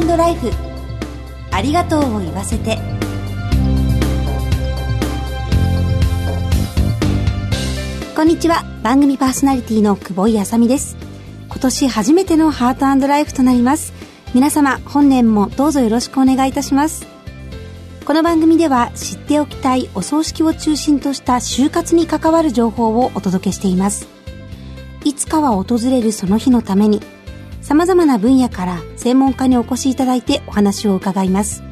トライフ。ありがとうを言わせて。こんにちは。番組パーソナリティの久保井あさみです。今年初めてのハートライフとなります。皆様本年もどうぞよろしくお願いいたします。この番組では知っておきたいお葬式を中心とした就活に関わる情報をお届けしています。いつかは訪れるその日のために様々な分野から専門家にお越しいただいてお話を伺います。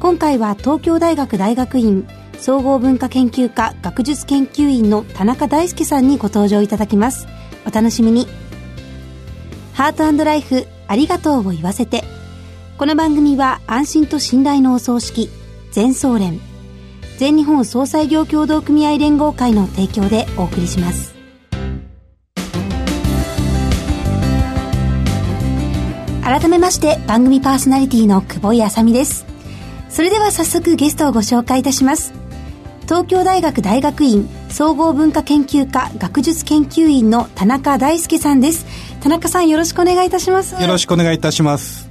今回は東京大学大学院総合文化研究科学術研究員の田中大輔さんにご登場いただきます。お楽しみに。ハートライフありがとうを言わせて。この番組は安心と信頼のお葬式、全総連、全日本総裁業協同組合連合会の提供でお送りします。改めまして番組パーソナリティの久保井あさみです。それでは早速ゲストをご紹介いたします。東京大学大学院総合文化研究科学術研究員の田中大輔さんです。田中さんよろしくお願いいたします。よろしくお願いいたします。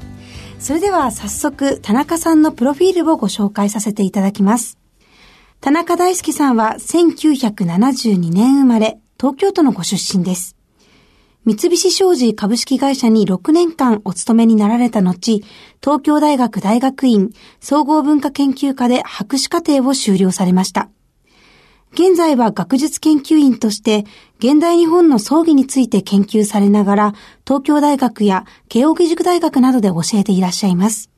それでは早速田中さんのプロフィールをご紹介させていただきます。田中大輔さんは1972年生まれ、東京都のご出身です。三菱商事株式会社に6年間お勤めになられた後、東京大学大学院総合文化研究科で博士課程を修了されました。現在は学術研究員として、現代日本の葬儀について研究されながら、東京大学や慶應義塾大学などで教えていらっしゃいます。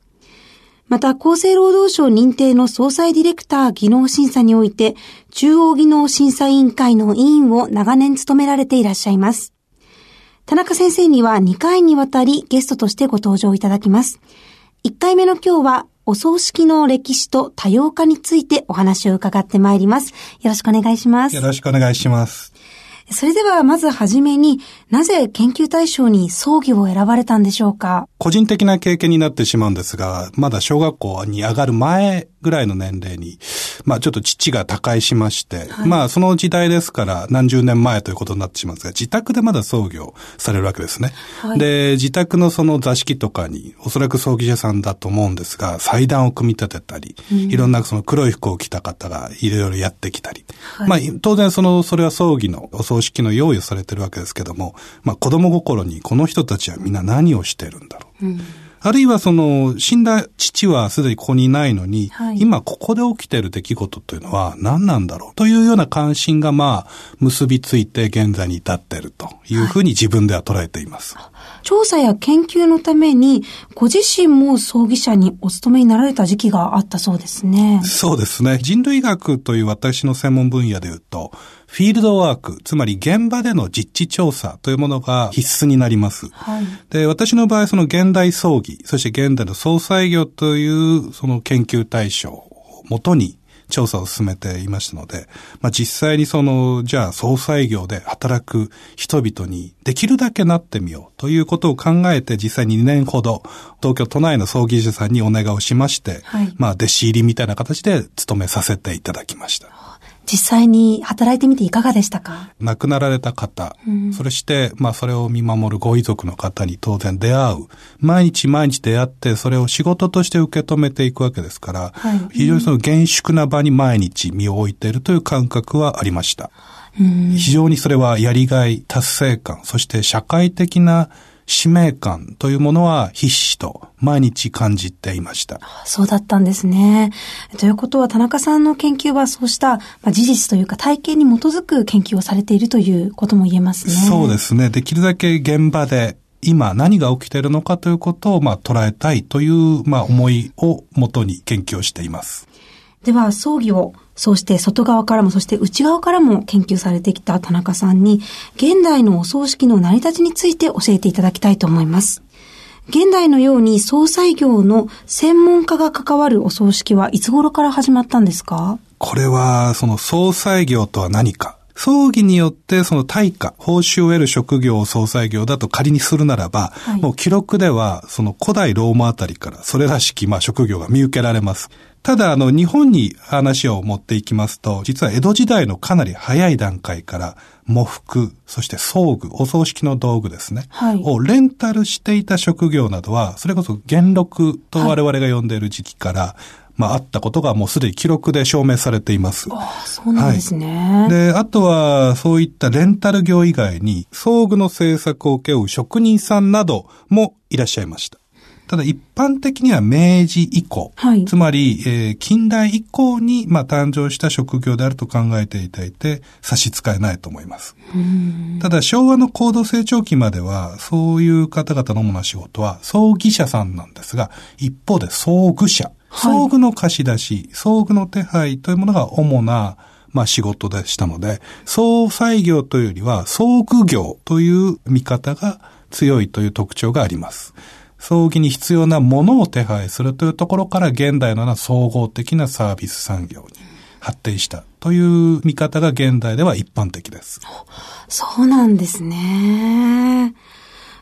また、厚生労働省認定の総裁ディレクター技能審査において、中央技能審査委員会の委員を長年務められていらっしゃいます。田中先生には2回にわたりゲストとしてご登場いただきます。1回目の今日はお葬式の歴史と多様化についてお話を伺ってまいります。よろしくお願いします。よろしくお願いします。それではまずはじめに、なぜ研究対象に葬儀を選ばれたんでしょうか？個人的な経験になってしまうんですが、まだ小学校に上がる前ぐらいの年齢に、まあちょっと父が他界しまして、はい、まあその時代ですから何十年前ということになってしまうんですが、自宅でまだ葬儀をされるわけですね。はい、で、自宅のその座敷とかに、おそらく葬儀者さんだと思うんですが、祭壇を組み立てたり、うん、いろんなその黒い服を着た方がいろいろやってきたり、はい、まあ当然その、それは葬儀のお葬式の用意をされてるわけですけども、まあ子供心にこの人たちはみんな何をしてるんだろう。うんあるいはその、死んだ父はすでにここにいないのに、はい、今ここで起きている出来事というのは何なんだろうというような関心がまあ、結びついて現在に至っているというふうに自分では捉えています。はい、調査や研究のために、ご自身も葬儀者にお勤めになられた時期があったそうですね。そうですね。人類学という私の専門分野で言うと、フィールドワーク、つまり現場での実地調査というものが必須になります。はい、で、私の場合、その現代葬儀、そして現代の総裁業というその研究対象をもとに調査を進めていましたので、まあ、実際にその、じゃあ総裁業で働く人々にできるだけなってみようということを考えて実際に2年ほど東京都内の葬儀師さんにお願いをしまして、はい、まあ弟子入りみたいな形で勤めさせていただきました。実際に働いてみていかがでしたか？亡くなられた方、うん、それして、まあそれを見守るご遺族の方に当然出会う。毎日毎日出会って、それを仕事として受け止めていくわけですから、はい、非常にその厳粛な場に毎日身を置いているという感覚はありました。非常にそれはやりがい、達成感、そして社会的な使命感というものは必死と毎日感じていました。そうだったんですね。ということは田中さんの研究はそうした、まあ、事実というか体験に基づく研究をされているということも言えますね。そうですね。できるだけ現場で今何が起きているのかということをまあ捉えたいというまあ思いをもとに研究をしています。では、葬儀をそして外側からも、そして内側からも研究されてきた田中さんに、現代のお葬式の成り立ちについて教えていただきたいと思います。現代のように葬祭業の専門家が関わるお葬式はいつ頃から始まったんですか？これは、その葬祭業とは何か葬儀によってその対価、報酬を得る職業を総裁業だと仮にするならば、はい、もう記録ではその古代ローマあたりからそれらしきまあ職業が見受けられます。ただ、あの、日本に話を持っていきますと、実は江戸時代のかなり早い段階から、喪服、そして装具、お葬式の道具ですね。はい。をレンタルしていた職業などは、それこそ元禄と我々が呼んでいる時期から、はい、まあ、あったことがもうすでに記録で証明されています。ああ、そうなんですね。はい、で、あとは、そういったレンタル業以外に、装具の製作を請け負う職人さんなどもいらっしゃいました。ただ一般的には明治以降、はい、つまり、えー、近代以降に、まあ、誕生した職業であると考えていただいて差し支えないと思います。ただ昭和の高度成長期までは、そういう方々の主な仕事は葬儀者さんなんですが、一方で葬具者、葬具の貸し出し、葬具の手配というものが主なまあ仕事でしたので、総裁業というよりは、葬具業という見方が強いという特徴があります。葬儀に必要なものを手配するというところから現代のような総合的なサービス産業に発展したという見方が現代では一般的です。そうなんですね。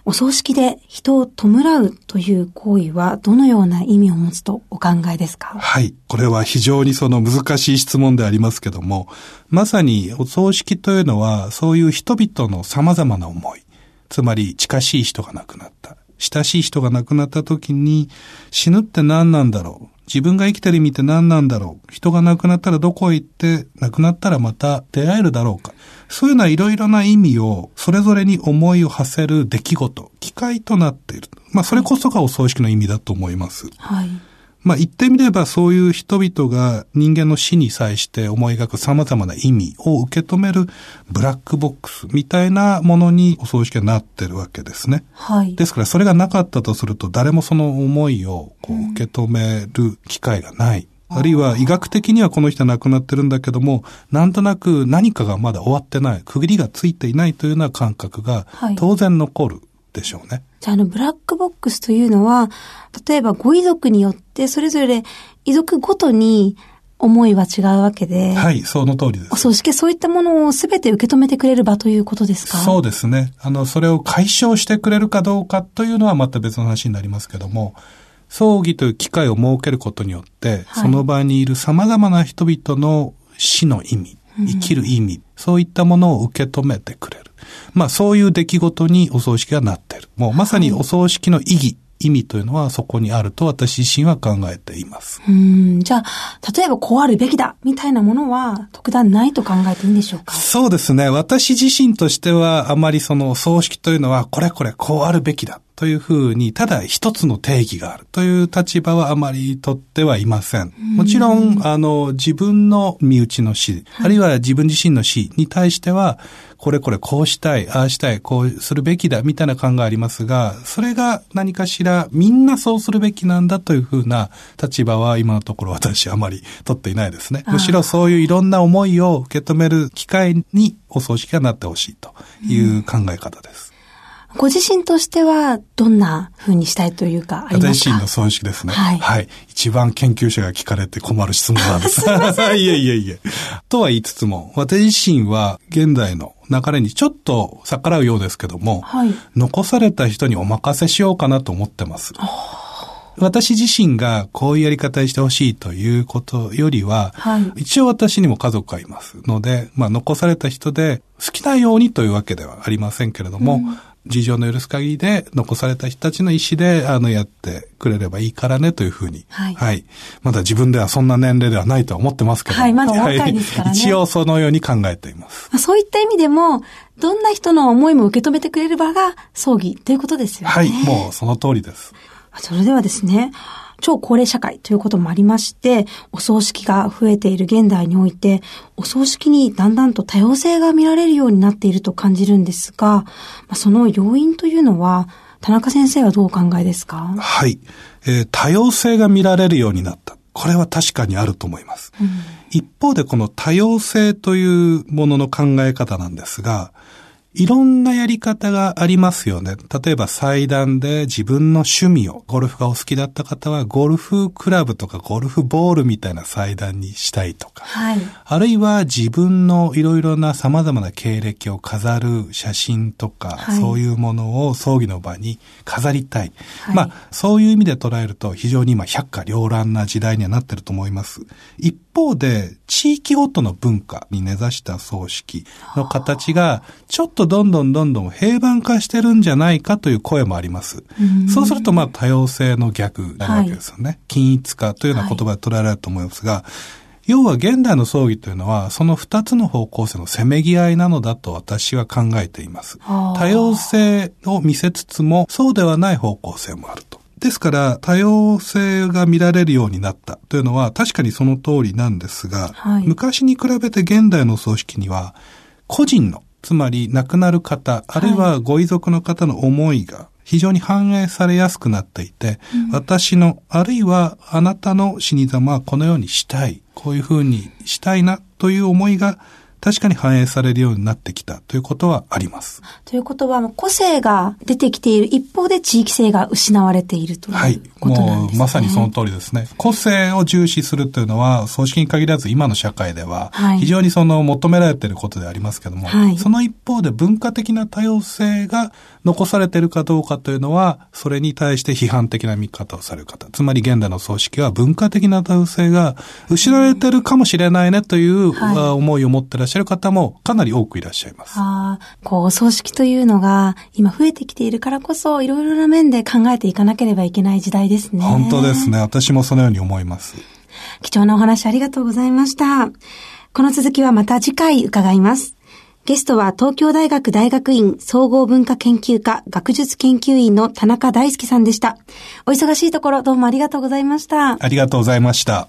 お葬式で人を弔うという行為はどのような意味を持つとお考えですか？はい。これは非常にその難しい質問でありますけども、まさにお葬式というのはそういう人々の様々な思い、つまり近しい人が亡くなった。親しい人が亡くなった時に死ぬって何なんだろう自分が生きてる意味って何なんだろう人が亡くなったらどこへ行って亡くなったらまた出会えるだろうかそういうようないろいろな意味をそれぞれに思いを馳せる出来事、機会となっている。まあそれこそがお葬式の意味だと思います。はい。まあ言ってみればそういう人々が人間の死に際して思い描く様々な意味を受け止めるブラックボックスみたいなものにお葬式はなってるわけですね。はい。ですからそれがなかったとすると誰もその思いをこう受け止める機会がない。うん、あるいは医学的にはこの人は亡くなってるんだけども、なんとなく何かがまだ終わってない、区切りがついていないというような感覚が当然残るでしょうね。じゃあ、あの、ブラックボックスというのは、例えばご遺族によって、それぞれ遺族ごとに思いは違うわけで。はい、その通りです。お葬式、そういったものをすべて受け止めてくれる場ということですか？そうですね。あの、それを解消してくれるかどうかというのはまた別の話になりますけども、葬儀という機会を設けることによって、はい、その場にいる様々な人々の死の意味、生きる意味、うん、そういったものを受け止めてくれる。まあそういう出来事にお葬式がなっている。もうまさにお葬式の意義、意味というのはそこにあると私自身は考えています。うん。じゃあ、例えばこうあるべきだみたいなものは特段ないと考えていいんでしょうか？そうですね。私自身としてはあまりその葬式というのはこれこれこうあるべきだというふうに、ただ一つの定義があるという立場はあまり取ってはいません。もちろん、あの、自分の身内の死、あるいは自分自身の死に対しては、これこれこうしたい、ああしたい、こうするべきだ、みたいな考えありますが、それが何かしらみんなそうするべきなんだというふうな立場は今のところ私はあまり取っていないですね。むしろそういういろんな思いを受け止める機会にお葬式がなってほしいという考え方です。ご自身としてはどんな風にしたいというかありますか？私自身の損失ですね。はい。はい。一番研究者が聞かれて困る質問なんです。いえいえいえ。とは言いつつも、私自身は現代の流れにちょっと逆らうようですけども、はい、残された人にお任せしようかなと思ってます。私自身がこういうやり方にしてほしいということよりは、はい、一応私にも家族がいますので、まあ残された人で好きなようにというわけではありませんけれども、うん、事情の許す限りで残された人たちの意思で、あの、やってくれればいいからねというふうに。はい。はい。まだ自分ではそんな年齢ではないとは思ってますけど。はい、まだ若いですからね。一応そのように考えています。そういった意味でも、どんな人の思いも受け止めてくれる場が葬儀ということですよね。はい、もうその通りです。それではですね、超高齢社会ということもありまして、お葬式が増えている現代において、お葬式にだんだんと多様性が見られるようになっていると感じるんですが、その要因というのは、田中先生はどうお考えですか？はい、えー、多様性が見られるようになった。これは確かにあると思います。うん、一方でこの多様性というものの考え方なんですが、いろんなやり方がありますよね。例えば祭壇で自分の趣味を、ゴルフがお好きだった方は、ゴルフクラブとかゴルフボールみたいな祭壇にしたいとか、はい、あるいは自分のいろいろな様々な経歴を飾る写真とか、はい、そういうものを葬儀の場に飾りたい。はい、まあ、そういう意味で捉えると、非常に今、百花繚乱な時代にはなってると思います。一方で、地域ごとの文化に根ざした葬式の形が、ちょっとどんどんどんどん平板化してるんじゃないかという声もあります。うそうすると、まあ、多様性の逆なわけですよね。はい、均一化というような言葉で捉えられると思いますが、はい、要は現代の葬儀というのは、その二つの方向性のせめぎ合いなのだと私は考えています。多様性を見せつつも、そうではない方向性もあると。ですから、多様性が見られるようになった。というのは確かにその通りなんですが、はい、昔に比べて現代の葬式には、個人のつまり亡くなる方、あるいはご遺族の方の思いが非常に反映されやすくなっていて、うん、私の、あるいはあなたの死に様はこのようにしたい、こういうふうにしたいなという思いが確かに反映されるようになってきたということはあります。ということは、個性が出てきている一方で地域性が失われているということなんですね。はい。もうまさにその通りですね。個性を重視するというのは、葬式に限らず今の社会では、非常にその求められていることでありますけども、はい、その一方で文化的な多様性が残されているかどうかというのは、それに対して批判的な見方をされる方。つまり現代の葬式は文化的な多様性が失われているかもしれないねという、思いを持ってらっしゃる方もかなり多くいらっしゃいます。あこう、葬式というのが今増えてきているからこそ、いろいろな面で考えていかなければいけない時代ですね。本当ですね。私もそのように思います。貴重なお話ありがとうございました。この続きはまた次回伺います。ゲストは東京大学大学院総合文化研究科学術研究員の田中大輔さんでした。お忙しいところどうもありがとうございました。ありがとうございました。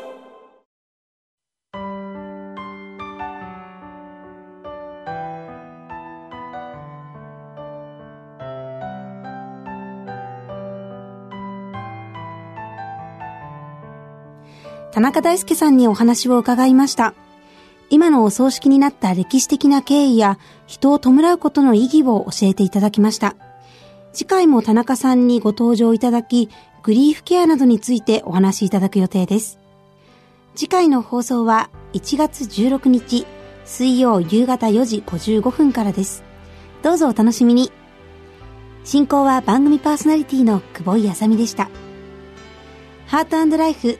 田中大輔さんにお話を伺いました。今のお葬式になった歴史的な経緯や人を弔うことの意義を教えていただきました。次回も田中さんにご登場いただき、グリーフケアなどについてお話しいただく予定です。次回の放送は1月16日水曜夕方4時55分からです。どうぞお楽しみに。進行は番組パーソナリティの久保井あさみでした。ハートライフ